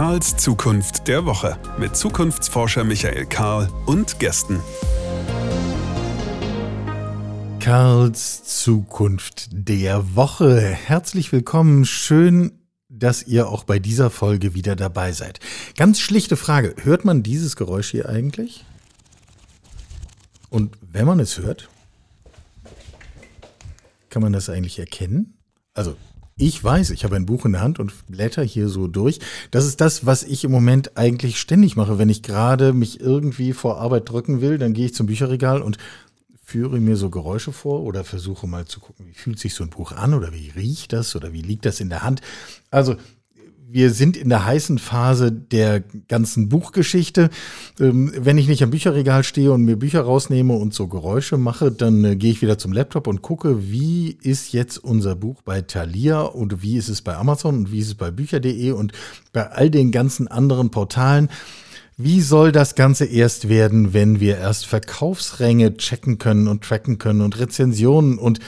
Karls Zukunft der Woche mit Zukunftsforscher Michael Karl und Gästen. Karls Zukunft der Woche. Herzlich willkommen. Schön, dass ihr auch bei dieser Folge wieder dabei seid. Ganz schlichte Frage. Hört man dieses Geräusch hier eigentlich? Und wenn man es hört, kann man das eigentlich erkennen? Also ich weiß, ich habe ein Buch in der Hand und blätter hier so durch. Das ist das, was ich im Moment eigentlich ständig mache. Wenn ich gerade mich irgendwie vor Arbeit drücken will, dann gehe ich zum Bücherregal und führe mir so Geräusche vor oder versuche mal zu gucken, wie fühlt sich so ein Buch an oder wie riecht das oder wie liegt das in der Hand. Also wir sind in der heißen Phase der ganzen Buchgeschichte. Ähm, wenn ich nicht am Bücherregal stehe und mir Bücher rausnehme und so Geräusche mache, dann äh, gehe ich wieder zum Laptop und gucke, wie ist jetzt unser Buch bei Thalia und wie ist es bei Amazon und wie ist es bei Bücher.de und bei all den ganzen anderen Portalen. Wie soll das Ganze erst werden, wenn wir erst Verkaufsränge checken können und tracken können und Rezensionen und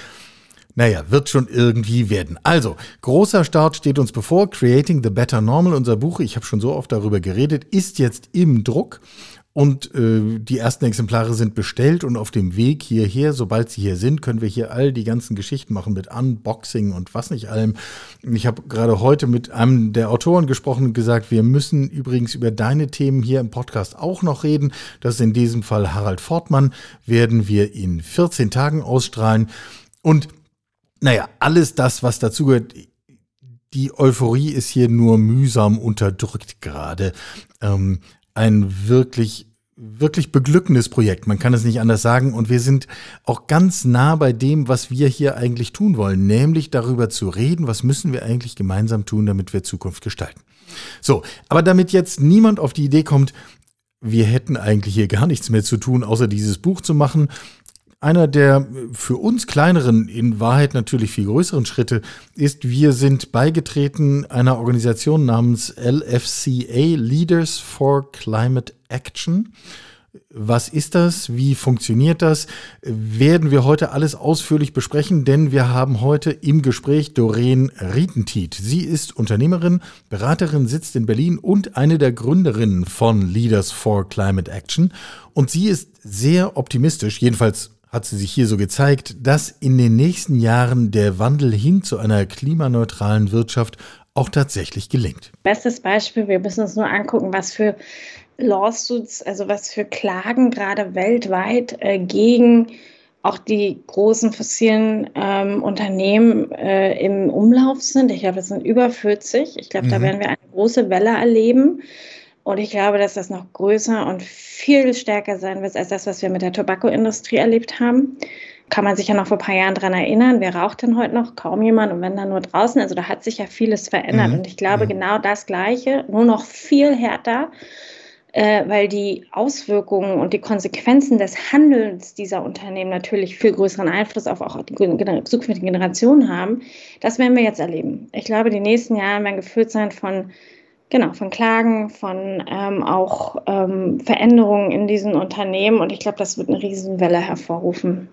naja, wird schon irgendwie werden. Also, großer Start steht uns bevor. Creating the Better Normal, unser Buch, ich habe schon so oft darüber geredet, ist jetzt im Druck. Und äh, die ersten Exemplare sind bestellt und auf dem Weg hierher. Sobald sie hier sind, können wir hier all die ganzen Geschichten machen mit Unboxing und was nicht allem. Ich habe gerade heute mit einem der Autoren gesprochen und gesagt, wir müssen übrigens über deine Themen hier im Podcast auch noch reden. Das ist in diesem Fall Harald Fortmann, werden wir in 14 Tagen ausstrahlen. Und naja, alles das, was dazugehört, die Euphorie ist hier nur mühsam unterdrückt gerade. Ähm, ein wirklich wirklich beglückendes Projekt. Man kann es nicht anders sagen. Und wir sind auch ganz nah bei dem, was wir hier eigentlich tun wollen, nämlich darüber zu reden, was müssen wir eigentlich gemeinsam tun, damit wir Zukunft gestalten. So, aber damit jetzt niemand auf die Idee kommt, wir hätten eigentlich hier gar nichts mehr zu tun, außer dieses Buch zu machen, einer der für uns kleineren, in Wahrheit natürlich viel größeren Schritte ist, wir sind beigetreten einer Organisation namens LFCA, Leaders for Climate Action. Was ist das? Wie funktioniert das? Werden wir heute alles ausführlich besprechen, denn wir haben heute im Gespräch Doreen Rietentiet. Sie ist Unternehmerin, Beraterin, sitzt in Berlin und eine der Gründerinnen von Leaders for Climate Action. Und sie ist sehr optimistisch, jedenfalls hat sie sich hier so gezeigt, dass in den nächsten Jahren der Wandel hin zu einer klimaneutralen Wirtschaft auch tatsächlich gelingt. Bestes Beispiel, wir müssen uns nur angucken, was für Lawsuits, also was für Klagen gerade weltweit äh, gegen auch die großen fossilen ähm, Unternehmen äh, im Umlauf sind. Ich glaube, es sind über 40. Ich glaube, mhm. da werden wir eine große Welle erleben. Und ich glaube, dass das noch größer und viel stärker sein wird als das, was wir mit der Tabakkoindustrie erlebt haben. Kann man sich ja noch vor ein paar Jahren daran erinnern, wer raucht denn heute noch? Kaum jemand und wenn dann nur draußen. Also da hat sich ja vieles verändert. Mhm. Und ich glaube, mhm. genau das Gleiche, nur noch viel härter, äh, weil die Auswirkungen und die Konsequenzen des Handelns dieser Unternehmen natürlich viel größeren Einfluss auf auch die zukünftigen Generationen haben. Das werden wir jetzt erleben. Ich glaube, die nächsten Jahre werden gefüllt sein von Genau, von Klagen, von ähm, auch ähm, Veränderungen in diesen Unternehmen. Und ich glaube, das wird eine Riesenwelle hervorrufen.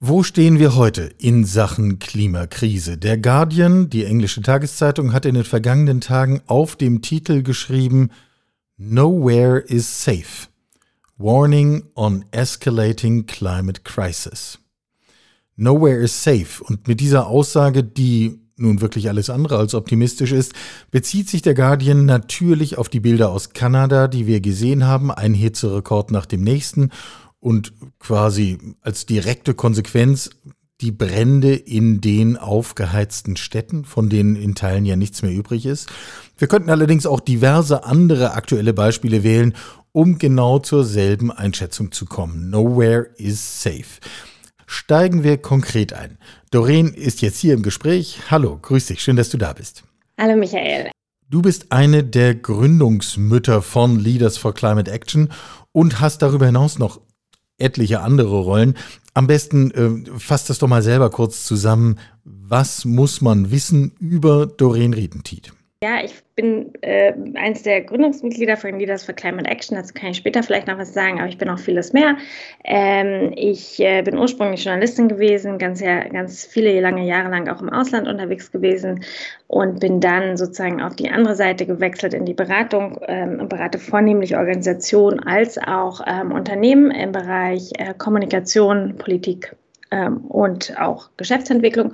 Wo stehen wir heute in Sachen Klimakrise? Der Guardian, die englische Tageszeitung, hat in den vergangenen Tagen auf dem Titel geschrieben Nowhere is safe. Warning on escalating climate crisis. Nowhere is safe. Und mit dieser Aussage, die nun wirklich alles andere als optimistisch ist, bezieht sich der Guardian natürlich auf die Bilder aus Kanada, die wir gesehen haben, ein Hitzerekord nach dem nächsten und quasi als direkte Konsequenz die Brände in den aufgeheizten Städten, von denen in Teilen ja nichts mehr übrig ist. Wir könnten allerdings auch diverse andere aktuelle Beispiele wählen, um genau zur selben Einschätzung zu kommen. Nowhere is safe. Steigen wir konkret ein. Doreen ist jetzt hier im Gespräch. Hallo, grüß dich, schön, dass du da bist. Hallo Michael. Du bist eine der Gründungsmütter von Leaders for Climate Action und hast darüber hinaus noch etliche andere Rollen. Am besten äh, fasst das doch mal selber kurz zusammen. Was muss man wissen über Doreen Riedentiet? Ja, ich bin äh, eins der Gründungsmitglieder von Leaders for Climate Action. Dazu kann ich später vielleicht noch was sagen, aber ich bin auch vieles mehr. Ähm, ich äh, bin ursprünglich Journalistin gewesen, ganz, ganz viele lange Jahre lang auch im Ausland unterwegs gewesen und bin dann sozusagen auf die andere Seite gewechselt in die Beratung ähm, und berate vornehmlich Organisationen als auch ähm, Unternehmen im Bereich äh, Kommunikation, Politik ähm, und auch Geschäftsentwicklung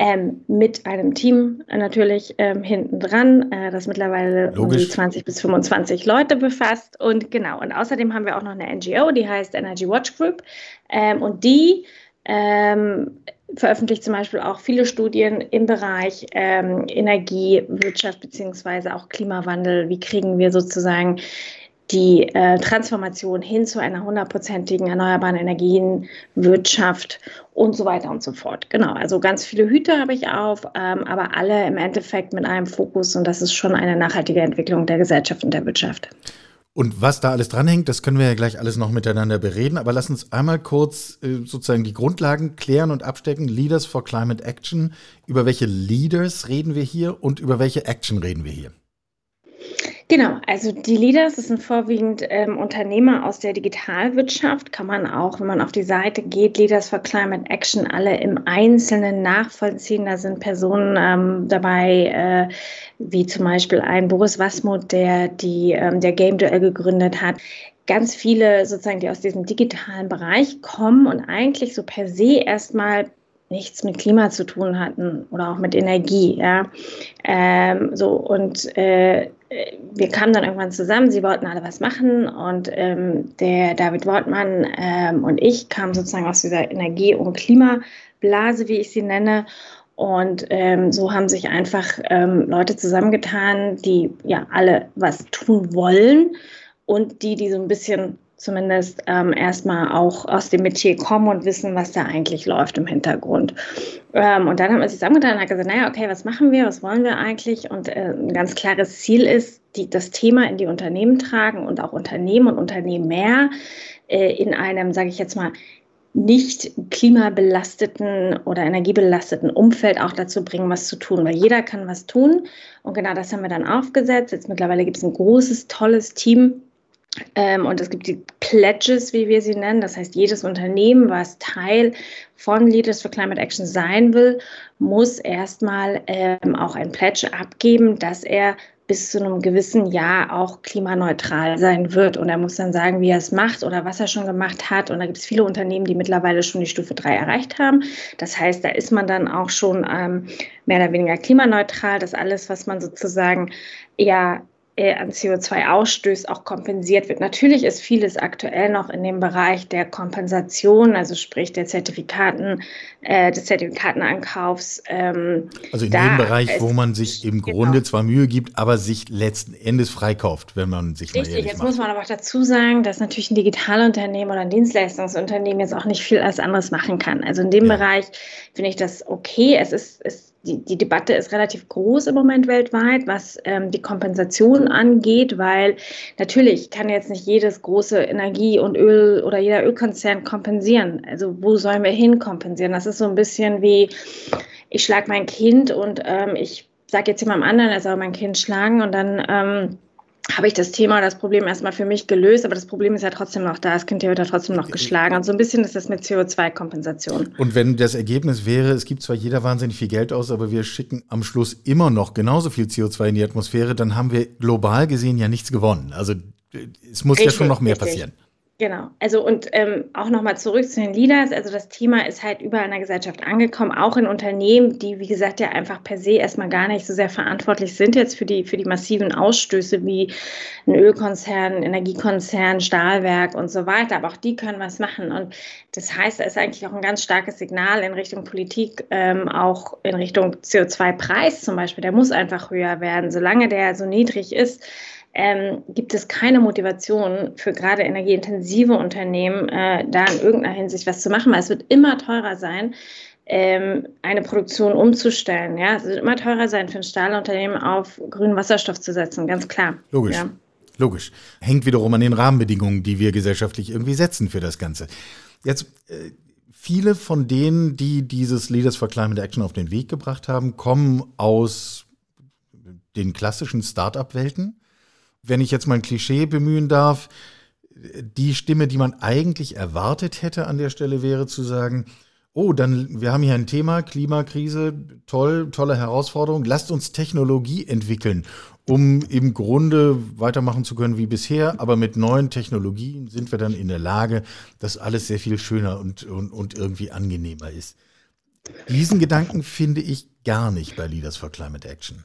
ähm, mit einem Team natürlich ähm, hinten dran, äh, das mittlerweile um die 20 bis 25 Leute befasst. Und genau, und außerdem haben wir auch noch eine NGO, die heißt Energy Watch Group. Ähm, und die ähm, veröffentlicht zum Beispiel auch viele Studien im Bereich ähm, Energiewirtschaft beziehungsweise auch Klimawandel. Wie kriegen wir sozusagen die äh, Transformation hin zu einer hundertprozentigen erneuerbaren Energienwirtschaft und so weiter und so fort. Genau, also ganz viele Hüte habe ich auf, ähm, aber alle im Endeffekt mit einem Fokus und das ist schon eine nachhaltige Entwicklung der Gesellschaft und der Wirtschaft. Und was da alles dranhängt, das können wir ja gleich alles noch miteinander bereden. Aber lass uns einmal kurz äh, sozusagen die Grundlagen klären und abstecken. Leaders for Climate Action. Über welche Leaders reden wir hier und über welche Action reden wir hier? Genau, also die Leaders das sind vorwiegend ähm, Unternehmer aus der Digitalwirtschaft. Kann man auch, wenn man auf die Seite geht, Leaders for Climate Action, alle im Einzelnen nachvollziehen. Da sind Personen ähm, dabei, äh, wie zum Beispiel ein Boris Wasmuth, der die, ähm, der Game Duell gegründet hat ganz viele sozusagen, die aus diesem digitalen Bereich kommen und eigentlich so per se erstmal nichts mit Klima zu tun hatten oder auch mit Energie. Ja. Ähm, so und äh, wir kamen dann irgendwann zusammen, sie wollten alle was machen und ähm, der David Wortmann ähm, und ich kamen sozusagen aus dieser Energie- und Klimablase, wie ich sie nenne. Und ähm, so haben sich einfach ähm, Leute zusammengetan, die ja alle was tun wollen und die, die so ein bisschen zumindest ähm, erstmal auch aus dem Metier kommen und wissen, was da eigentlich läuft im Hintergrund. Ähm, und dann haben wir sich zusammengetan und hat gesagt, naja, okay, was machen wir, was wollen wir eigentlich? Und äh, ein ganz klares Ziel ist, die, das Thema in die Unternehmen tragen und auch Unternehmen und Unternehmer äh, in einem, sage ich jetzt mal, nicht klimabelasteten oder energiebelasteten Umfeld auch dazu bringen, was zu tun, weil jeder kann was tun. Und genau das haben wir dann aufgesetzt. Jetzt mittlerweile gibt es ein großes, tolles Team, und es gibt die Pledges, wie wir sie nennen. Das heißt, jedes Unternehmen, was Teil von Leaders for Climate Action sein will, muss erstmal ähm, auch ein Pledge abgeben, dass er bis zu einem gewissen Jahr auch klimaneutral sein wird. Und er muss dann sagen, wie er es macht oder was er schon gemacht hat. Und da gibt es viele Unternehmen, die mittlerweile schon die Stufe 3 erreicht haben. Das heißt, da ist man dann auch schon ähm, mehr oder weniger klimaneutral. dass alles, was man sozusagen ja an CO2 ausstößt, auch kompensiert wird. Natürlich ist vieles aktuell noch in dem Bereich der Kompensation, also sprich der Zertifikaten, äh, des Zertifikatenankaufs. Ähm, also in dem Bereich, wo man sich im genau. Grunde zwar Mühe gibt, aber sich letzten Endes freikauft, wenn man sich Richtig, mal jetzt macht. muss man aber auch dazu sagen, dass natürlich ein Digitalunternehmen oder ein Dienstleistungsunternehmen jetzt auch nicht viel als anderes machen kann. Also in dem ja. Bereich finde ich das okay. Es ist, es die, die Debatte ist relativ groß im Moment weltweit, was ähm, die Kompensation angeht, weil natürlich kann jetzt nicht jedes große Energie- und Öl oder jeder Ölkonzern kompensieren. Also wo sollen wir hin kompensieren? Das ist so ein bisschen wie, ich schlage mein Kind und ähm, ich sage jetzt jemandem anderen, er soll mein Kind schlagen und dann ähm, habe ich das Thema, das Problem erstmal für mich gelöst, aber das Problem ist ja trotzdem noch da. Das Kind wird ja trotzdem noch geschlagen. Und so ein bisschen ist das mit CO2-Kompensation. Und wenn das Ergebnis wäre, es gibt zwar jeder wahnsinnig viel Geld aus, aber wir schicken am Schluss immer noch genauso viel CO2 in die Atmosphäre, dann haben wir global gesehen ja nichts gewonnen. Also es muss richtig, ja schon noch mehr richtig. passieren. Genau. Also und ähm, auch nochmal zurück zu den Leaders. Also das Thema ist halt überall in der Gesellschaft angekommen, auch in Unternehmen, die, wie gesagt, ja einfach per se erstmal gar nicht so sehr verantwortlich sind jetzt für die, für die massiven Ausstöße wie ein Ölkonzern, Energiekonzern, Stahlwerk und so weiter. Aber auch die können was machen. Und das heißt, da ist eigentlich auch ein ganz starkes Signal in Richtung Politik, ähm, auch in Richtung CO2-Preis zum Beispiel. Der muss einfach höher werden. Solange der so niedrig ist, ähm, gibt es keine Motivation für gerade energieintensive Unternehmen, äh, da in irgendeiner Hinsicht was zu machen, weil es wird immer teurer sein, ähm, eine Produktion umzustellen. Ja? Es wird immer teurer sein, für ein Stahlunternehmen auf grünen Wasserstoff zu setzen, ganz klar. Logisch. Ja. Logisch. Hängt wiederum an den Rahmenbedingungen, die wir gesellschaftlich irgendwie setzen für das Ganze. Jetzt, äh, viele von denen, die dieses Leaders for Climate Action auf den Weg gebracht haben, kommen aus den klassischen Start-up-Welten. Wenn ich jetzt mal ein Klischee bemühen darf, die Stimme, die man eigentlich erwartet hätte an der Stelle, wäre zu sagen, oh, dann, wir haben hier ein Thema, Klimakrise, toll, tolle Herausforderung, lasst uns Technologie entwickeln, um im Grunde weitermachen zu können wie bisher, aber mit neuen Technologien sind wir dann in der Lage, dass alles sehr viel schöner und, und, und irgendwie angenehmer ist. Diesen Gedanken finde ich gar nicht bei Leaders for Climate Action.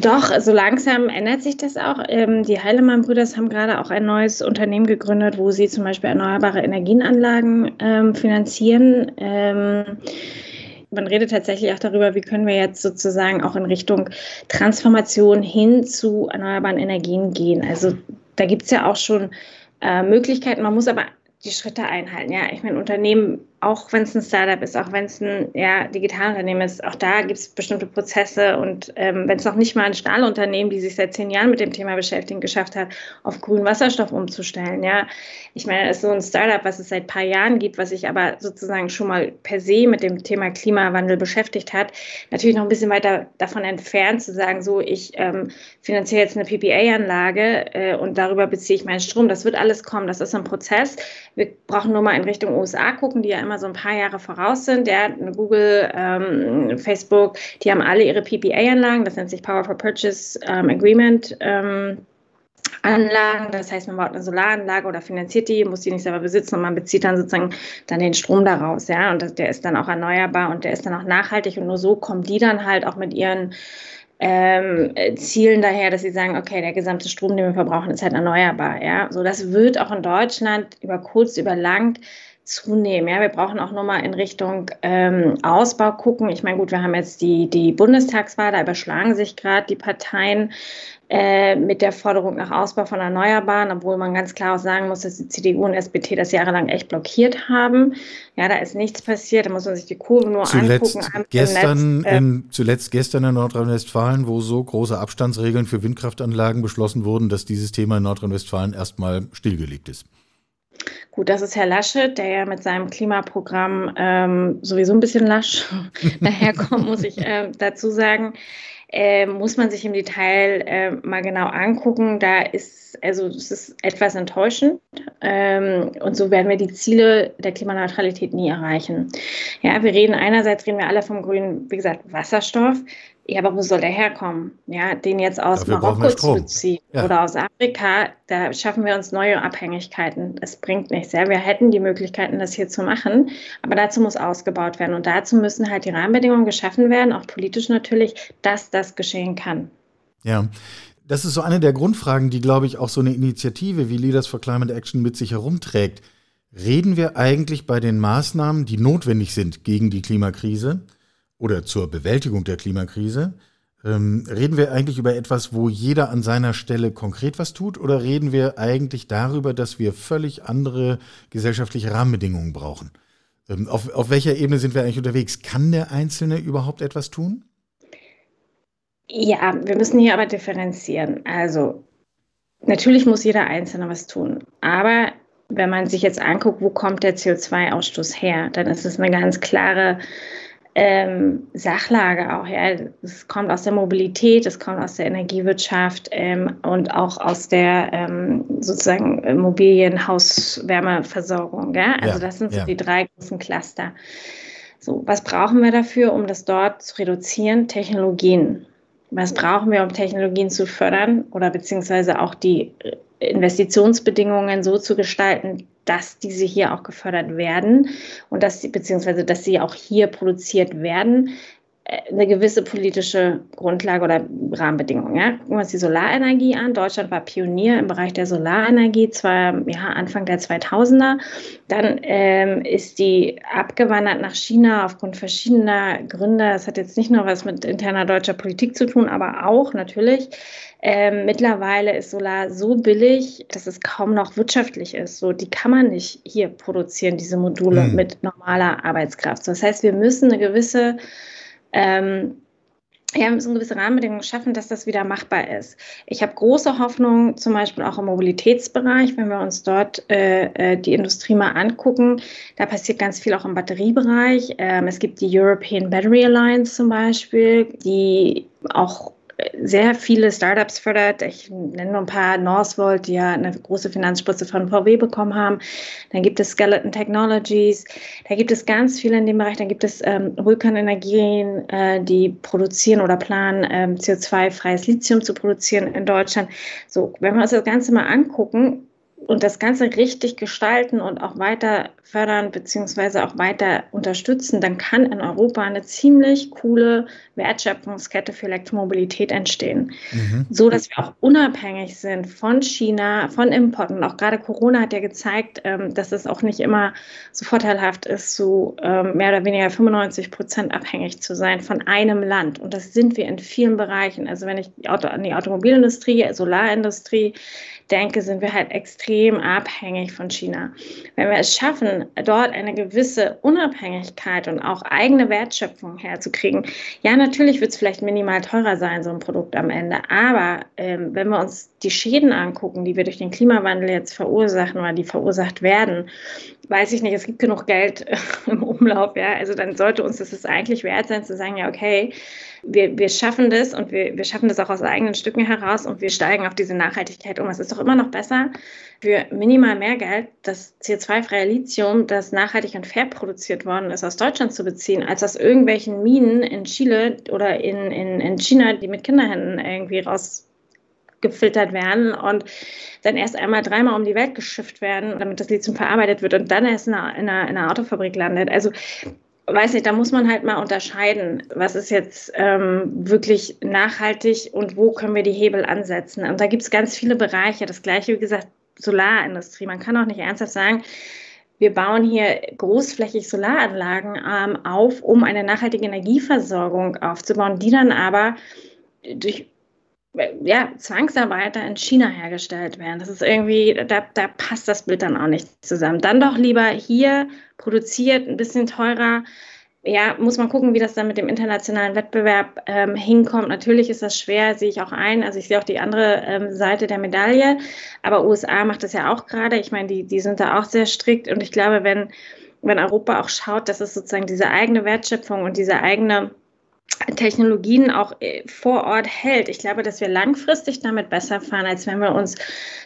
Doch, so langsam ändert sich das auch. Ähm, die Heilemann-Brüders haben gerade auch ein neues Unternehmen gegründet, wo sie zum Beispiel erneuerbare Energienanlagen ähm, finanzieren. Ähm, man redet tatsächlich auch darüber, wie können wir jetzt sozusagen auch in Richtung Transformation hin zu erneuerbaren Energien gehen. Also da gibt es ja auch schon äh, Möglichkeiten. Man muss aber die Schritte einhalten. Ja, ich meine, Unternehmen auch wenn es ein Startup ist, auch wenn es ein ja, Digitalunternehmen ist, auch da gibt es bestimmte Prozesse und ähm, wenn es noch nicht mal ein Stahlunternehmen, die sich seit zehn Jahren mit dem Thema beschäftigen, geschafft hat, auf grünen Wasserstoff umzustellen, ja. Ich meine, es ist so ein Startup, was es seit ein paar Jahren gibt, was sich aber sozusagen schon mal per se mit dem Thema Klimawandel beschäftigt hat, natürlich noch ein bisschen weiter davon entfernt zu sagen, so, ich ähm, finanziere jetzt eine PPA-Anlage äh, und darüber beziehe ich meinen Strom. Das wird alles kommen, das ist ein Prozess. Wir brauchen nur mal in Richtung USA gucken, die ja immer so ein paar Jahre voraus sind. Ja, Google, ähm, Facebook, die haben alle ihre PPA-Anlagen, das nennt sich Power for Purchase ähm, Agreement. Ähm, Anlagen, das heißt, man baut eine Solaranlage oder finanziert die, muss die nicht selber besitzen und man bezieht dann sozusagen dann den Strom daraus, ja, und der ist dann auch erneuerbar und der ist dann auch nachhaltig und nur so kommen die dann halt auch mit ihren ähm, Zielen daher, dass sie sagen, okay, der gesamte Strom, den wir verbrauchen, ist halt erneuerbar, ja, so das wird auch in Deutschland über kurz, über lang zunehmen. Ja, wir brauchen auch nochmal in Richtung ähm, Ausbau gucken. Ich meine, gut, wir haben jetzt die, die Bundestagswahl, da überschlagen sich gerade die Parteien äh, mit der Forderung nach Ausbau von Erneuerbaren, obwohl man ganz klar auch sagen muss, dass die CDU und SPD das jahrelang echt blockiert haben. Ja, da ist nichts passiert, da muss man sich die Kurve nur zuletzt angucken. Gestern Netz, äh, in, zuletzt gestern in Nordrhein-Westfalen, wo so große Abstandsregeln für Windkraftanlagen beschlossen wurden, dass dieses Thema in Nordrhein-Westfalen erstmal stillgelegt ist. Gut, das ist Herr Laschet, der ja mit seinem Klimaprogramm ähm, sowieso ein bisschen lasch daherkommt, muss ich äh, dazu sagen. Äh, muss man sich im Detail äh, mal genau angucken. Da ist, also es ist etwas enttäuschend. Ähm, und so werden wir die Ziele der Klimaneutralität nie erreichen. Ja, wir reden einerseits reden wir alle vom grünen, wie gesagt, Wasserstoff. Ja, aber wo soll der herkommen? Ja, den jetzt aus Dafür Marokko zu beziehen ja. oder aus Afrika, da schaffen wir uns neue Abhängigkeiten. Das bringt nichts. Ja, wir hätten die Möglichkeiten, das hier zu machen, aber dazu muss ausgebaut werden und dazu müssen halt die Rahmenbedingungen geschaffen werden, auch politisch natürlich, dass das geschehen kann. Ja. Das ist so eine der Grundfragen, die, glaube ich, auch so eine Initiative wie Leaders for Climate Action mit sich herumträgt. Reden wir eigentlich bei den Maßnahmen, die notwendig sind gegen die Klimakrise, oder zur Bewältigung der Klimakrise. Ähm, reden wir eigentlich über etwas, wo jeder an seiner Stelle konkret was tut, oder reden wir eigentlich darüber, dass wir völlig andere gesellschaftliche Rahmenbedingungen brauchen? Ähm, auf, auf welcher Ebene sind wir eigentlich unterwegs? Kann der Einzelne überhaupt etwas tun? Ja, wir müssen hier aber differenzieren. Also natürlich muss jeder Einzelne was tun, aber wenn man sich jetzt anguckt, wo kommt der CO2-Ausstoß her, dann ist es eine ganz klare ähm, Sachlage auch. Ja. Es kommt aus der Mobilität, es kommt aus der Energiewirtschaft ähm, und auch aus der ähm, sozusagen Immobilienhauswärmeversorgung. Ja. Also ja, das sind so ja. die drei großen Cluster. So, was brauchen wir dafür, um das dort zu reduzieren? Technologien. Was brauchen wir, um Technologien zu fördern oder beziehungsweise auch die Investitionsbedingungen so zu gestalten, dass diese hier auch gefördert werden und dass sie, beziehungsweise dass sie auch hier produziert werden, eine gewisse politische Grundlage oder Rahmenbedingungen. Ja? Gucken wir uns die Solarenergie an. Deutschland war Pionier im Bereich der Solarenergie, zwar ja, Anfang der 2000er. Dann ähm, ist die abgewandert nach China aufgrund verschiedener Gründe. Das hat jetzt nicht nur was mit interner deutscher Politik zu tun, aber auch natürlich ähm, mittlerweile ist Solar so billig, dass es kaum noch wirtschaftlich ist. So, die kann man nicht hier produzieren, diese Module mhm. mit normaler Arbeitskraft. So, das heißt, wir müssen eine gewisse ähm, ja, wir müssen gewisse Rahmenbedingungen schaffen, dass das wieder machbar ist. Ich habe große Hoffnung, zum Beispiel auch im Mobilitätsbereich, wenn wir uns dort äh, äh, die Industrie mal angucken. Da passiert ganz viel auch im Batteriebereich. Ähm, es gibt die European Battery Alliance zum Beispiel, die auch sehr viele Startups fördert. Ich nenne nur ein paar, Northvolt, die ja eine große Finanzspritze von VW bekommen haben. Dann gibt es Skeleton Technologies. Da gibt es ganz viele in dem Bereich. Dann gibt es ähm, Vulkanenergien, äh, die produzieren oder planen, ähm, CO2-freies Lithium zu produzieren in Deutschland. So, wenn wir uns das Ganze mal angucken, und das Ganze richtig gestalten und auch weiter fördern beziehungsweise auch weiter unterstützen, dann kann in Europa eine ziemlich coole Wertschöpfungskette für Elektromobilität entstehen. Mhm. So dass wir auch unabhängig sind von China, von Importen. Auch gerade Corona hat ja gezeigt, ähm, dass es auch nicht immer so vorteilhaft ist, so ähm, mehr oder weniger 95 Prozent abhängig zu sein von einem Land. Und das sind wir in vielen Bereichen. Also wenn ich an die Automobilindustrie, Solarindustrie, denke, sind wir halt extrem abhängig von China. Wenn wir es schaffen, dort eine gewisse Unabhängigkeit und auch eigene Wertschöpfung herzukriegen, ja, natürlich wird es vielleicht minimal teurer sein, so ein Produkt am Ende. Aber ähm, wenn wir uns die Schäden angucken, die wir durch den Klimawandel jetzt verursachen oder die verursacht werden, weiß ich nicht, es gibt genug Geld im Umlauf, ja. Also dann sollte uns das eigentlich wert sein, zu sagen, ja, okay, wir, wir schaffen das und wir, wir schaffen das auch aus eigenen Stücken heraus und wir steigen auf diese Nachhaltigkeit um. Es ist doch immer noch besser, für minimal mehr Geld das CO2-freie Lithium, das nachhaltig und fair produziert worden ist, aus Deutschland zu beziehen, als aus irgendwelchen Minen in Chile oder in, in, in China, die mit Kinderhänden irgendwie raus gefiltert werden und dann erst einmal dreimal um die Welt geschifft werden, damit das Lithium verarbeitet wird und dann erst in einer, in einer, in einer Autofabrik landet. Also weiß nicht, da muss man halt mal unterscheiden, was ist jetzt ähm, wirklich nachhaltig und wo können wir die Hebel ansetzen. Und da gibt es ganz viele Bereiche. Das gleiche, wie gesagt, Solarindustrie. Man kann auch nicht ernsthaft sagen, wir bauen hier großflächig Solaranlagen ähm, auf, um eine nachhaltige Energieversorgung aufzubauen, die dann aber durch ja, Zwangsarbeiter in China hergestellt werden. Das ist irgendwie, da, da passt das Bild dann auch nicht zusammen. Dann doch lieber hier produziert, ein bisschen teurer. Ja, muss man gucken, wie das dann mit dem internationalen Wettbewerb ähm, hinkommt. Natürlich ist das schwer, sehe ich auch ein. Also ich sehe auch die andere ähm, Seite der Medaille. Aber USA macht das ja auch gerade. Ich meine, die, die sind da auch sehr strikt. Und ich glaube, wenn, wenn Europa auch schaut, dass es sozusagen diese eigene Wertschöpfung und diese eigene Technologien auch äh, vor Ort hält. Ich glaube, dass wir langfristig damit besser fahren, als wenn wir uns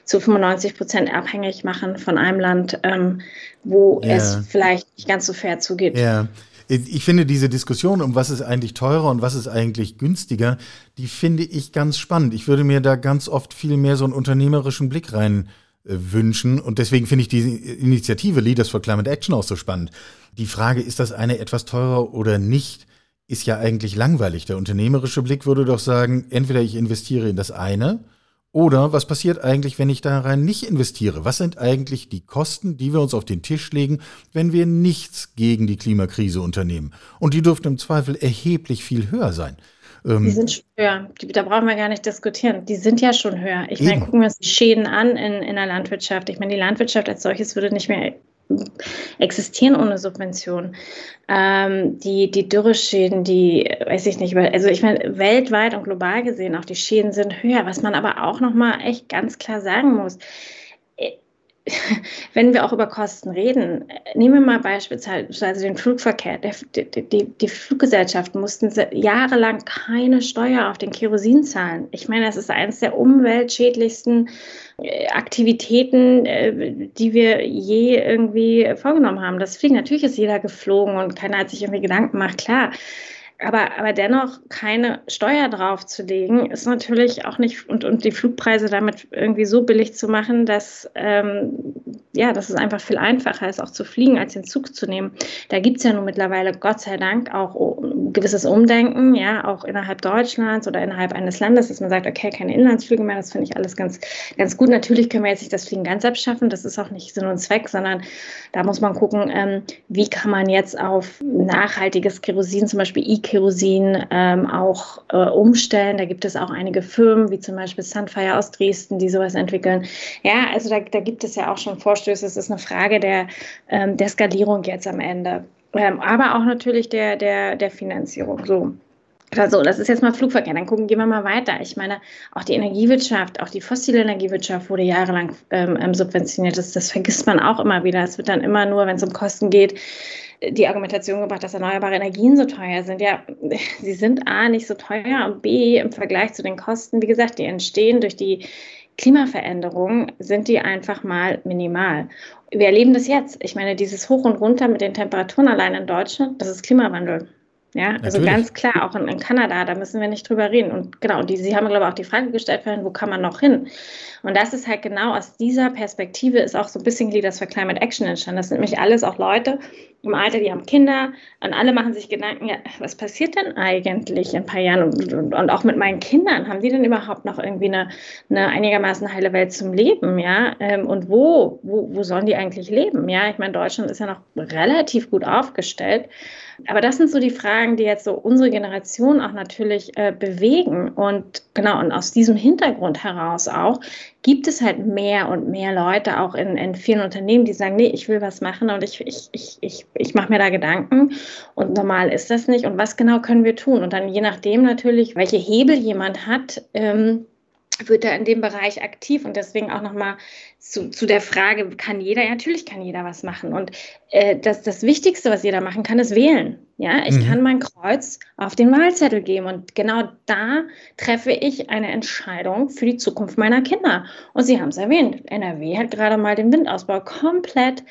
zu 95 Prozent abhängig machen von einem Land, ähm, wo ja. es vielleicht nicht ganz so fair zugeht. Ja. Ich finde diese Diskussion um was ist eigentlich teurer und was ist eigentlich günstiger, die finde ich ganz spannend. Ich würde mir da ganz oft viel mehr so einen unternehmerischen Blick rein äh, wünschen und deswegen finde ich diese Initiative Leaders for Climate Action auch so spannend. Die Frage, ist das eine etwas teurer oder nicht? Ist ja eigentlich langweilig. Der unternehmerische Blick würde doch sagen, entweder ich investiere in das eine oder was passiert eigentlich, wenn ich da rein nicht investiere? Was sind eigentlich die Kosten, die wir uns auf den Tisch legen, wenn wir nichts gegen die Klimakrise unternehmen? Und die dürften im Zweifel erheblich viel höher sein. Ähm, die sind schon höher. Die, da brauchen wir gar nicht diskutieren. Die sind ja schon höher. Ich meine, gucken wir uns die Schäden an in, in der Landwirtschaft. Ich meine, die Landwirtschaft als solches würde nicht mehr existieren ohne Subvention. Ähm, die, die Dürreschäden, die, weiß ich nicht, also ich meine, weltweit und global gesehen, auch die Schäden sind höher. Was man aber auch nochmal echt ganz klar sagen muss, wenn wir auch über Kosten reden, nehmen wir mal beispielsweise den Flugverkehr. Der, die, die, die, Fluggesellschaften mussten jahrelang keine Steuer auf den Kerosin zahlen. Ich meine, das ist eines der umweltschädlichsten äh, Aktivitäten, äh, die wir je irgendwie vorgenommen haben. Das Fliegen, natürlich ist jeder geflogen und keiner hat sich irgendwie Gedanken gemacht, klar. Aber, aber dennoch keine Steuer drauf zu legen, ist natürlich auch nicht, und, und die Flugpreise damit irgendwie so billig zu machen, dass, ähm, ja, dass es einfach viel einfacher ist, auch zu fliegen, als den Zug zu nehmen. Da gibt es ja nun mittlerweile, Gott sei Dank, auch ein gewisses Umdenken, ja, auch innerhalb Deutschlands oder innerhalb eines Landes, dass man sagt, okay, keine Inlandsflüge mehr, das finde ich alles ganz, ganz gut. Natürlich können wir jetzt nicht das Fliegen ganz abschaffen, das ist auch nicht Sinn und Zweck, sondern da muss man gucken, ähm, wie kann man jetzt auf nachhaltiges Kerosin, zum Beispiel e Kerosin ähm, auch äh, umstellen. Da gibt es auch einige Firmen, wie zum Beispiel Sunfire aus Dresden, die sowas entwickeln. Ja, also da, da gibt es ja auch schon Vorstöße. Es ist eine Frage der, ähm, der Skalierung jetzt am Ende. Ähm, aber auch natürlich der, der, der Finanzierung. So. Also, das ist jetzt mal Flugverkehr. Dann gucken, gehen wir mal weiter. Ich meine, auch die Energiewirtschaft, auch die fossile Energiewirtschaft wurde jahrelang ähm, ähm, subventioniert. Das, das vergisst man auch immer wieder. Es wird dann immer nur, wenn es um Kosten geht, die Argumentation gebracht, dass erneuerbare Energien so teuer sind. Ja, sie sind A nicht so teuer und B im Vergleich zu den Kosten, wie gesagt, die entstehen durch die Klimaveränderungen, sind die einfach mal minimal. Wir erleben das jetzt. Ich meine, dieses Hoch und runter mit den Temperaturen allein in Deutschland, das ist Klimawandel. Ja, also Natürlich. ganz klar, auch in, in, Kanada, da müssen wir nicht drüber reden. Und genau, die, Sie haben, glaube ich, auch die Frage gestellt, wo kann man noch hin? Und das ist halt genau aus dieser Perspektive ist auch so ein bisschen Leaders for Climate Action entstanden. Das sind nämlich alles auch Leute im Alter, die haben Kinder und alle machen sich Gedanken, ja, was passiert denn eigentlich in ein paar Jahren? Und, und, und auch mit meinen Kindern, haben die denn überhaupt noch irgendwie eine, eine einigermaßen heile Welt zum Leben? Ja, ähm, und wo, wo, wo sollen die eigentlich leben? Ja, ich meine, Deutschland ist ja noch relativ gut aufgestellt. Aber das sind so die Fragen, die jetzt so unsere Generation auch natürlich äh, bewegen. Und genau, und aus diesem Hintergrund heraus auch gibt es halt mehr und mehr Leute auch in, in vielen Unternehmen, die sagen, nee, ich will was machen und ich, ich, ich, ich, ich mache mir da Gedanken. Und normal ist das nicht. Und was genau können wir tun? Und dann je nachdem natürlich, welche Hebel jemand hat, ähm, wird er in dem Bereich aktiv und deswegen auch nochmal zu, zu der Frage, kann jeder? Ja, natürlich kann jeder was machen. Und äh, das, das Wichtigste, was jeder machen kann, ist wählen. Ja, ich mhm. kann mein Kreuz auf den Wahlzettel geben und genau da treffe ich eine Entscheidung für die Zukunft meiner Kinder. Und Sie haben es erwähnt, NRW hat gerade mal den Windausbau komplett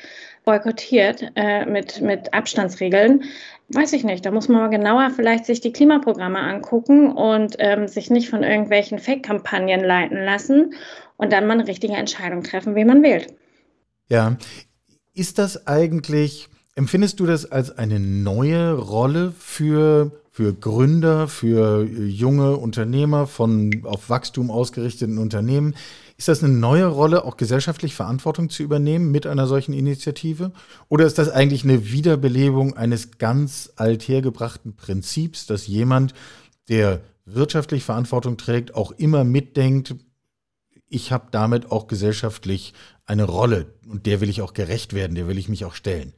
boykottiert äh, mit, mit Abstandsregeln. Weiß ich nicht. Da muss man mal genauer vielleicht sich die Klimaprogramme angucken und ähm, sich nicht von irgendwelchen Fake-Kampagnen leiten lassen und dann mal richtige Entscheidung treffen, wen man wählt. Ja. Ist das eigentlich, empfindest du das als eine neue Rolle für, für Gründer, für junge Unternehmer von auf Wachstum ausgerichteten Unternehmen? Ist das eine neue Rolle, auch gesellschaftlich Verantwortung zu übernehmen mit einer solchen Initiative? Oder ist das eigentlich eine Wiederbelebung eines ganz althergebrachten Prinzips, dass jemand, der wirtschaftlich Verantwortung trägt, auch immer mitdenkt, ich habe damit auch gesellschaftlich eine Rolle und der will ich auch gerecht werden, der will ich mich auch stellen?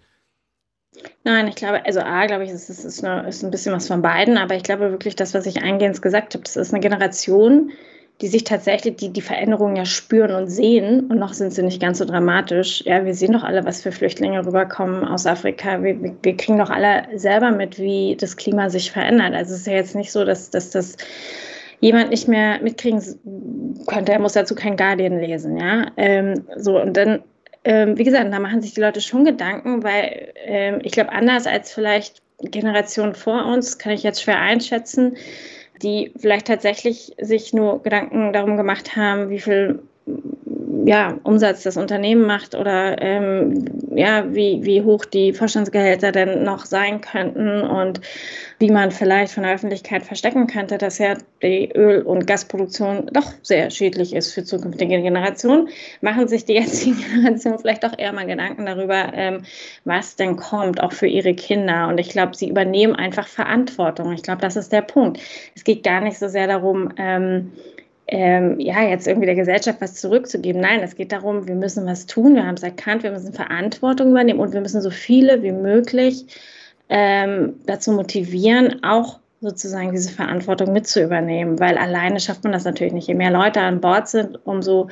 Nein, ich glaube, also A, glaube ich, es ist, ist, ist ein bisschen was von beiden, aber ich glaube wirklich, das, was ich eingehend gesagt habe, das ist eine Generation, die sich tatsächlich die, die Veränderungen ja spüren und sehen. Und noch sind sie nicht ganz so dramatisch. Ja, wir sehen doch alle, was für Flüchtlinge rüberkommen aus Afrika. Wir, wir, wir kriegen doch alle selber mit, wie das Klima sich verändert. Also es ist ja jetzt nicht so, dass, dass das jemand nicht mehr mitkriegen könnte. Er muss dazu kein Guardian lesen. Ja, ähm, so und dann ähm, wie gesagt, da machen sich die Leute schon Gedanken, weil ähm, ich glaube, anders als vielleicht Generationen vor uns, kann ich jetzt schwer einschätzen, die vielleicht tatsächlich sich nur Gedanken darum gemacht haben, wie viel ja, Umsatz das Unternehmen macht oder ähm, ja, wie, wie hoch die Vorstandsgehälter denn noch sein könnten und wie man vielleicht von der Öffentlichkeit verstecken könnte, dass ja die Öl- und Gasproduktion doch sehr schädlich ist für zukünftige Generationen, machen sich die jetzige Generation vielleicht doch eher mal Gedanken darüber, ähm, was denn kommt, auch für ihre Kinder. Und ich glaube, sie übernehmen einfach Verantwortung. Ich glaube, das ist der Punkt. Es geht gar nicht so sehr darum, ähm, ähm, ja, jetzt irgendwie der Gesellschaft was zurückzugeben. Nein, es geht darum, wir müssen was tun, wir haben es erkannt, wir müssen Verantwortung übernehmen und wir müssen so viele wie möglich ähm, dazu motivieren, auch sozusagen diese Verantwortung mit zu übernehmen, weil alleine schafft man das natürlich nicht. Je mehr Leute an Bord sind, umso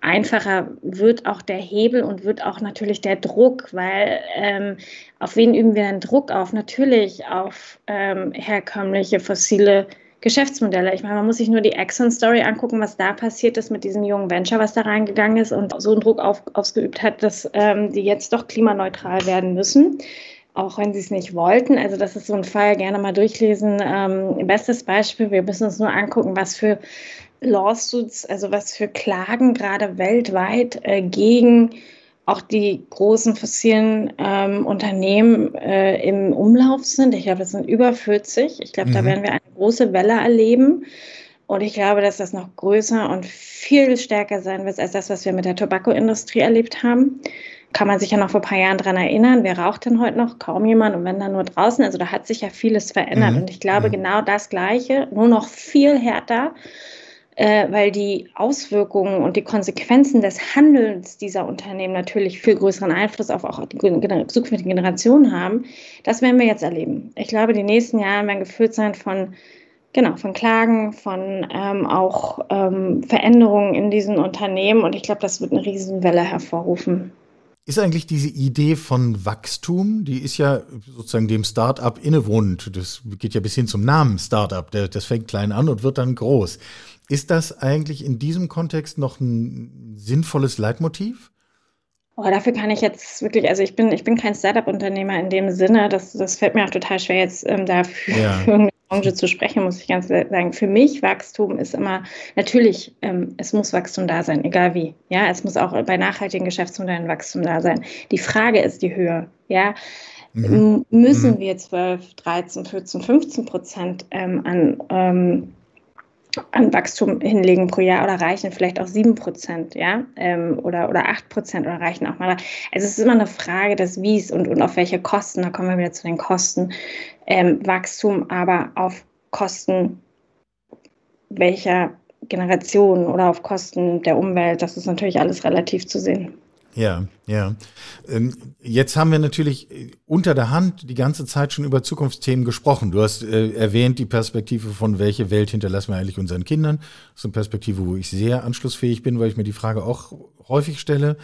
einfacher wird auch der Hebel und wird auch natürlich der Druck, weil ähm, auf wen üben wir denn Druck auf? Natürlich auf ähm, herkömmliche fossile Geschäftsmodelle. Ich meine, man muss sich nur die Exxon-Story angucken, was da passiert ist mit diesem jungen Venture, was da reingegangen ist und so einen Druck auf, ausgeübt hat, dass ähm, die jetzt doch klimaneutral werden müssen, auch wenn sie es nicht wollten. Also das ist so ein Fall, gerne mal durchlesen. Ähm, bestes Beispiel, wir müssen uns nur angucken, was für Lawsuits, also was für Klagen gerade weltweit äh, gegen auch die großen fossilen ähm, Unternehmen äh, im Umlauf sind. Ich glaube, das sind über 40. Ich glaube, mhm. da werden wir eine große Welle erleben. Und ich glaube, dass das noch größer und viel stärker sein wird als das, was wir mit der Tobacco-Industrie erlebt haben. Kann man sich ja noch vor ein paar Jahren daran erinnern, wer raucht denn heute noch? Kaum jemand und wenn dann nur draußen. Also da hat sich ja vieles verändert. Mhm. Und ich glaube, mhm. genau das Gleiche, nur noch viel härter weil die Auswirkungen und die Konsequenzen des Handelns dieser Unternehmen natürlich viel größeren Einfluss auf auch die zukünftigen Generationen haben. Das werden wir jetzt erleben. Ich glaube, die nächsten Jahre werden gefüllt sein von Genau, von Klagen, von ähm, auch ähm, Veränderungen in diesen Unternehmen. Und ich glaube, das wird eine Riesenwelle hervorrufen. Ist eigentlich diese Idee von Wachstum, die ist ja sozusagen dem Start-up innewohnend. Das geht ja bis hin zum Namen Start-up. Das fängt klein an und wird dann groß. Ist das eigentlich in diesem Kontext noch ein sinnvolles Leitmotiv? Oh, dafür kann ich jetzt wirklich, also ich bin, ich bin kein Startup-Unternehmer in dem Sinne, das, das fällt mir auch total schwer, jetzt ähm, dafür ja. für eine Branche zu sprechen, muss ich ganz sagen. Für mich Wachstum ist immer, natürlich, ähm, es muss Wachstum da sein, egal wie. Ja, es muss auch bei nachhaltigen Geschäftsmodellen Wachstum da sein. Die Frage ist die Höhe. Ja, mhm. müssen mhm. wir 12, 13, 14, 15 Prozent ähm, an ähm, an Wachstum hinlegen pro Jahr oder reichen vielleicht auch sieben Prozent, ja, ähm, oder, oder acht Prozent oder reichen auch mal. Also es ist immer eine Frage des Wies und, und auf welche Kosten, da kommen wir wieder zu den Kosten, ähm, Wachstum aber auf Kosten welcher Generation oder auf Kosten der Umwelt, das ist natürlich alles relativ zu sehen. Ja, ja. Ähm, jetzt haben wir natürlich äh, unter der Hand die ganze Zeit schon über Zukunftsthemen gesprochen. Du hast äh, erwähnt die Perspektive von welche Welt hinterlassen wir eigentlich unseren Kindern. Das ist eine Perspektive, wo ich sehr anschlussfähig bin, weil ich mir die Frage auch häufig stelle.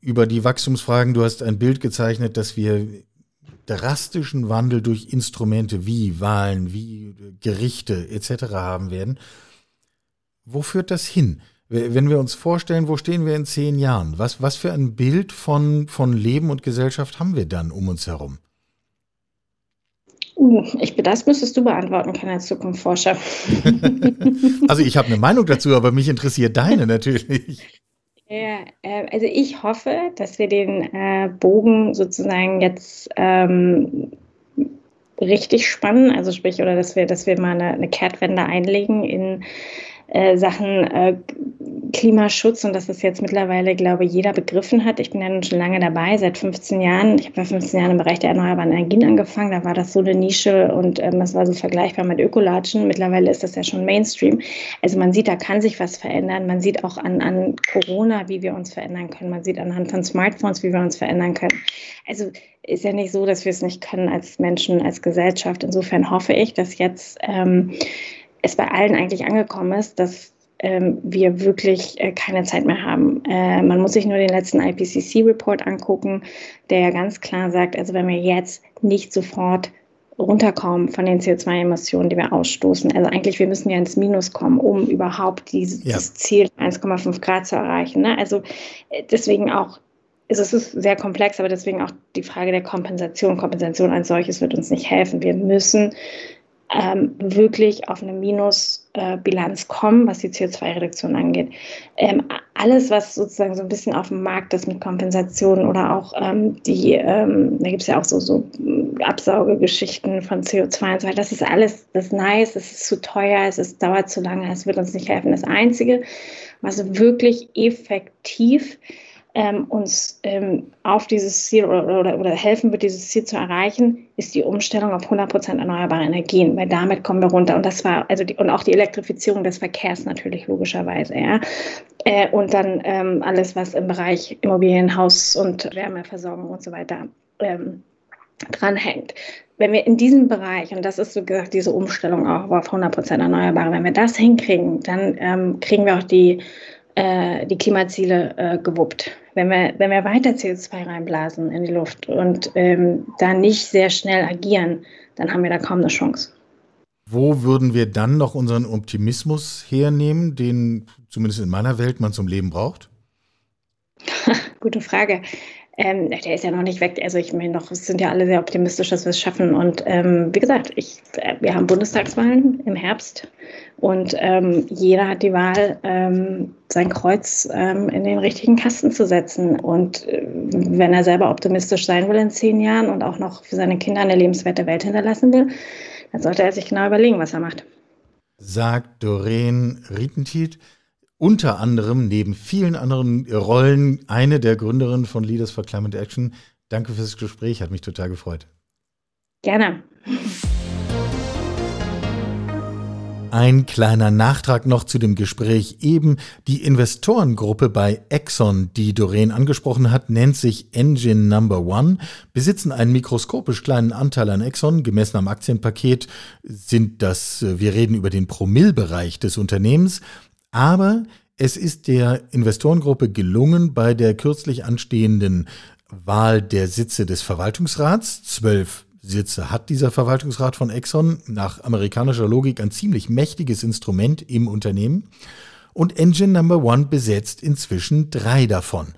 Über die Wachstumsfragen, du hast ein Bild gezeichnet, dass wir drastischen Wandel durch Instrumente wie Wahlen, wie Gerichte etc. haben werden. Wo führt das hin? Wenn wir uns vorstellen, wo stehen wir in zehn Jahren? Was, was für ein Bild von, von Leben und Gesellschaft haben wir dann um uns herum? Uh, ich, das müsstest du beantworten können als Zukunftsforscher. also ich habe eine Meinung dazu, aber mich interessiert deine natürlich. Ja, äh, also ich hoffe, dass wir den äh, Bogen sozusagen jetzt ähm, richtig spannen, also sprich, oder dass wir, dass wir mal eine, eine Kehrtwende einlegen in äh, Sachen äh, Klimaschutz und dass das jetzt mittlerweile, glaube ich, jeder begriffen hat. Ich bin ja nun schon lange dabei, seit 15 Jahren. Ich habe ja 15 Jahre im Bereich der erneuerbaren Energien angefangen. Da war das so eine Nische und ähm, das war so vergleichbar mit Ökolatschen. Mittlerweile ist das ja schon Mainstream. Also man sieht, da kann sich was verändern. Man sieht auch an, an Corona, wie wir uns verändern können. Man sieht anhand von Smartphones, wie wir uns verändern können. Also ist ja nicht so, dass wir es nicht können als Menschen, als Gesellschaft. Insofern hoffe ich, dass jetzt ähm, es bei allen eigentlich angekommen ist, dass ähm, wir wirklich äh, keine Zeit mehr haben. Äh, man muss sich nur den letzten IPCC-Report angucken, der ja ganz klar sagt, also wenn wir jetzt nicht sofort runterkommen von den CO2-Emissionen, die wir ausstoßen. Also eigentlich, wir müssen ja ins Minus kommen, um überhaupt dieses ja. Ziel 1,5 Grad zu erreichen. Ne? Also äh, deswegen auch, also es ist sehr komplex, aber deswegen auch die Frage der Kompensation. Kompensation als solches wird uns nicht helfen. Wir müssen ähm, wirklich auf eine Minusbilanz äh, kommen, was die CO2-Reduktion angeht. Ähm, alles, was sozusagen so ein bisschen auf dem Markt ist mit Kompensationen oder auch ähm, die, ähm, da gibt es ja auch so, so Absaugegeschichten von CO2 und so weiter, das ist alles, das ist nice, es ist zu teuer, es ist, dauert zu lange, es wird uns nicht helfen. Das Einzige, was wirklich effektiv ähm, uns ähm, auf dieses Ziel oder, oder, oder, helfen wird, dieses Ziel zu erreichen, ist die Umstellung auf 100% erneuerbare Energien, weil damit kommen wir runter. Und das war, also die, und auch die Elektrifizierung des Verkehrs natürlich logischerweise, ja. Äh, und dann ähm, alles, was im Bereich Immobilien, Haus- und Wärmeversorgung und so weiter ähm, dranhängt. Wenn wir in diesem Bereich, und das ist so gesagt diese Umstellung auch auf 100% Erneuerbare, wenn wir das hinkriegen, dann ähm, kriegen wir auch die äh, die Klimaziele äh, gewuppt. Wenn wir, wenn wir weiter CO2 reinblasen in die Luft und ähm, da nicht sehr schnell agieren, dann haben wir da kaum eine Chance. Wo würden wir dann noch unseren Optimismus hernehmen, den zumindest in meiner Welt man zum Leben braucht? Gute Frage. Ähm, der ist ja noch nicht weg. Also ich meine, noch sind ja alle sehr optimistisch, dass wir es schaffen. Und ähm, wie gesagt, ich, äh, wir haben Bundestagswahlen im Herbst und ähm, jeder hat die Wahl, ähm, sein Kreuz ähm, in den richtigen Kasten zu setzen. Und äh, wenn er selber optimistisch sein will in zehn Jahren und auch noch für seine Kinder eine lebenswerte Welt hinterlassen will, dann sollte er sich genau überlegen, was er macht. Sagt Doreen Rietentiet unter anderem neben vielen anderen Rollen eine der Gründerinnen von Leaders for Climate Action. Danke fürs Gespräch, hat mich total gefreut. Gerne. Ein kleiner Nachtrag noch zu dem Gespräch eben. Die Investorengruppe bei Exxon, die Doreen angesprochen hat, nennt sich Engine Number One, besitzen einen mikroskopisch kleinen Anteil an Exxon. Gemessen am Aktienpaket sind das, wir reden über den Promillbereich des Unternehmens. Aber es ist der Investorengruppe gelungen, bei der kürzlich anstehenden Wahl der Sitze des Verwaltungsrats, zwölf Sitze hat dieser Verwaltungsrat von Exxon nach amerikanischer Logik ein ziemlich mächtiges Instrument im Unternehmen. Und Engine Number One besetzt inzwischen drei davon.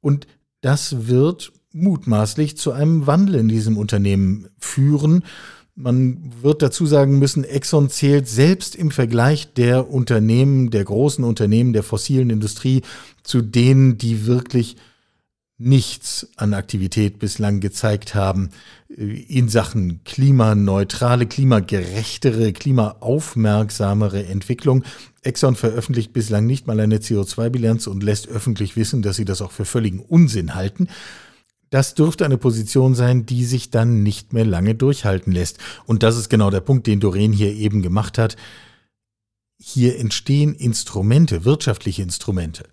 Und das wird mutmaßlich zu einem Wandel in diesem Unternehmen führen. Man wird dazu sagen müssen, Exxon zählt selbst im Vergleich der Unternehmen, der großen Unternehmen der fossilen Industrie zu denen, die wirklich nichts an Aktivität bislang gezeigt haben äh, in Sachen klimaneutrale, klimagerechtere, klimaaufmerksamere Entwicklung. Exxon veröffentlicht bislang nicht mal eine CO2-Bilanz und lässt öffentlich wissen, dass sie das auch für völligen Unsinn halten. Das dürfte eine Position sein, die sich dann nicht mehr lange durchhalten lässt. Und das ist genau der Punkt, den Doreen hier eben gemacht hat. Hier entstehen Instrumente, wirtschaftliche Instrumente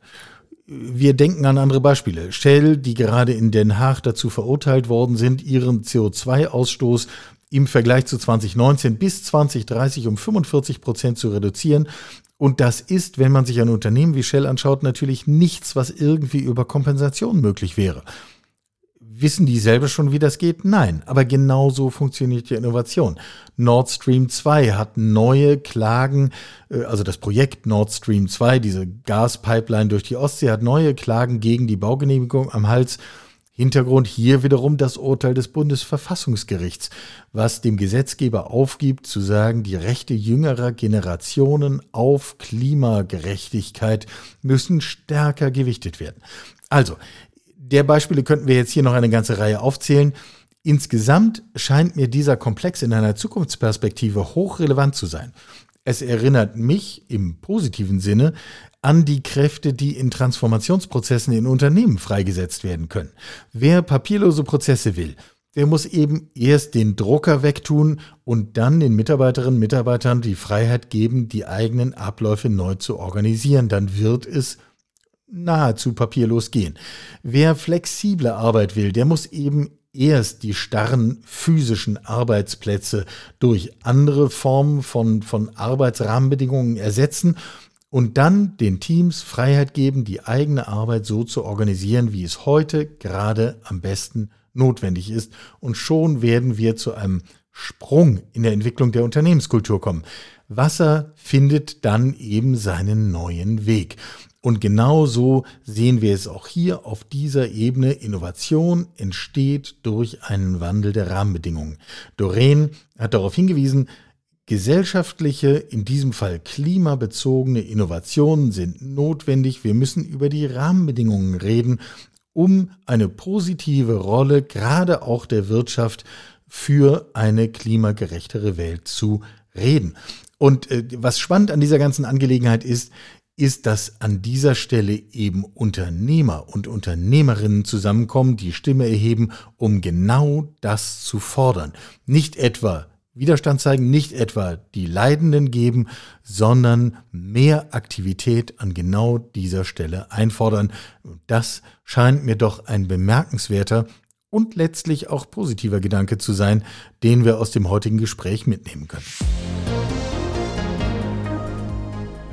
wir denken an andere Beispiele. Shell, die gerade in Den Haag dazu verurteilt worden sind, ihren CO2-Ausstoß im Vergleich zu 2019 bis 2030 um 45 Prozent zu reduzieren. Und das ist, wenn man sich ein Unternehmen wie Shell anschaut, natürlich nichts, was irgendwie über Kompensation möglich wäre. Wissen die selber schon, wie das geht? Nein, aber genau so funktioniert die Innovation. Nord Stream 2 hat neue Klagen, äh, also das Projekt Nord Stream 2, diese Gaspipeline durch die Ostsee, hat neue Klagen gegen die Baugenehmigung am Hals. Hintergrund hier wiederum das Urteil des Bundesverfassungsgerichts, was dem Gesetzgeber aufgibt, zu sagen, die Rechte jüngerer Generationen auf Klimagerechtigkeit müssen stärker gewichtet werden. Also, der Beispiele könnten wir jetzt hier noch eine ganze Reihe aufzählen. Insgesamt scheint mir dieser Komplex in einer Zukunftsperspektive hochrelevant zu sein. Es erinnert mich im positiven Sinne an die Kräfte, die in Transformationsprozessen in Unternehmen freigesetzt werden können. Wer papierlose Prozesse will, der muss eben erst den Drucker wegtun und dann den Mitarbeiterinnen und Mitarbeitern die Freiheit geben, die eigenen Abläufe neu zu organisieren. Dann wird es nahezu papierlos gehen. Wer flexible Arbeit will, der muss eben erst die starren physischen Arbeitsplätze durch andere Formen von, von Arbeitsrahmenbedingungen ersetzen und dann den Teams Freiheit geben, die eigene Arbeit so zu organisieren, wie es heute gerade am besten notwendig ist. Und schon werden wir zu einem Sprung in der Entwicklung der Unternehmenskultur kommen. Wasser findet dann eben seinen neuen Weg. Und genau so sehen wir es auch hier auf dieser Ebene. Innovation entsteht durch einen Wandel der Rahmenbedingungen. Doreen hat darauf hingewiesen, gesellschaftliche, in diesem Fall klimabezogene Innovationen sind notwendig. Wir müssen über die Rahmenbedingungen reden, um eine positive Rolle gerade auch der Wirtschaft für eine klimagerechtere Welt zu reden. Und äh, was spannend an dieser ganzen Angelegenheit ist, ist, dass an dieser Stelle eben Unternehmer und Unternehmerinnen zusammenkommen, die Stimme erheben, um genau das zu fordern. Nicht etwa Widerstand zeigen, nicht etwa die Leidenden geben, sondern mehr Aktivität an genau dieser Stelle einfordern. Das scheint mir doch ein bemerkenswerter und letztlich auch positiver Gedanke zu sein, den wir aus dem heutigen Gespräch mitnehmen können.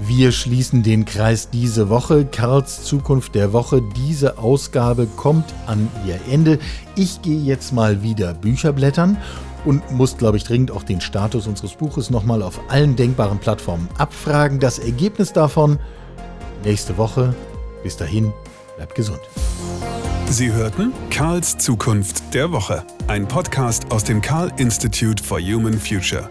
Wir schließen den Kreis diese Woche. Karls Zukunft der Woche. Diese Ausgabe kommt an ihr Ende. Ich gehe jetzt mal wieder Bücher blättern und muss, glaube ich, dringend auch den Status unseres Buches nochmal auf allen denkbaren Plattformen abfragen. Das Ergebnis davon nächste Woche. Bis dahin, bleibt gesund. Sie hörten Karls Zukunft der Woche, ein Podcast aus dem Karl Institute for Human Future.